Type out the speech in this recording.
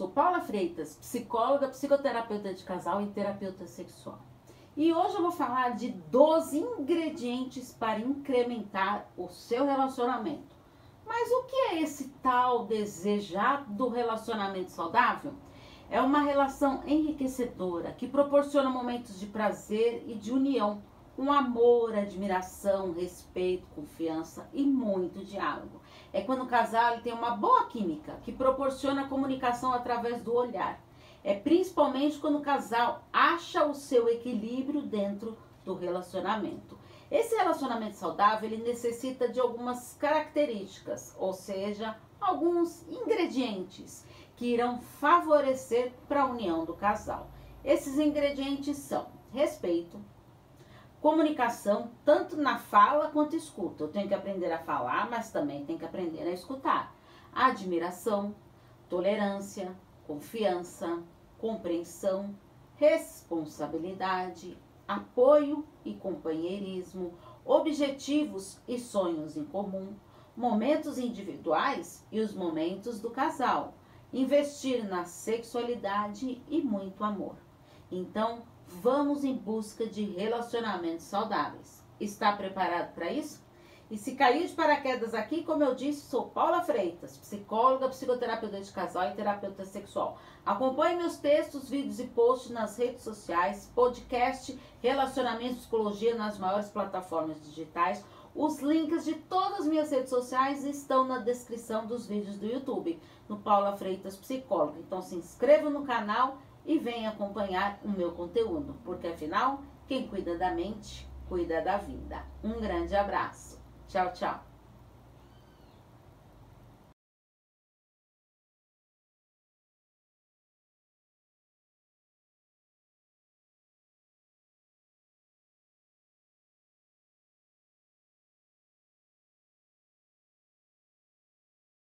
Sou Paula Freitas, psicóloga, psicoterapeuta de casal e terapeuta sexual. E hoje eu vou falar de 12 ingredientes para incrementar o seu relacionamento. Mas o que é esse tal desejado relacionamento saudável? É uma relação enriquecedora que proporciona momentos de prazer e de união, com amor, admiração, respeito, confiança e muito diálogo. É quando o casal tem uma boa química que proporciona comunicação através do olhar. É principalmente quando o casal acha o seu equilíbrio dentro do relacionamento. Esse relacionamento saudável ele necessita de algumas características, ou seja, alguns ingredientes que irão favorecer para a união do casal. Esses ingredientes são respeito, comunicação, tanto na fala quanto escuta. Eu tenho que aprender a falar, mas também tenho que aprender a escutar. Admiração, tolerância, confiança, compreensão, responsabilidade, apoio e companheirismo, objetivos e sonhos em comum, momentos individuais e os momentos do casal, investir na sexualidade e muito amor. Então, vamos em busca de relacionamentos saudáveis. Está preparado para isso? E se caiu de paraquedas aqui, como eu disse, sou Paula Freitas, psicóloga, psicoterapeuta de casal e terapeuta sexual. Acompanhe meus textos, vídeos e posts nas redes sociais, podcast, relacionamento e psicologia nas maiores plataformas digitais. Os links de todas as minhas redes sociais estão na descrição dos vídeos do YouTube, no Paula Freitas Psicóloga. Então se inscreva no canal e venha acompanhar o meu conteúdo, porque afinal, quem cuida da mente, cuida da vida. Um grande abraço. Tchau, tchau.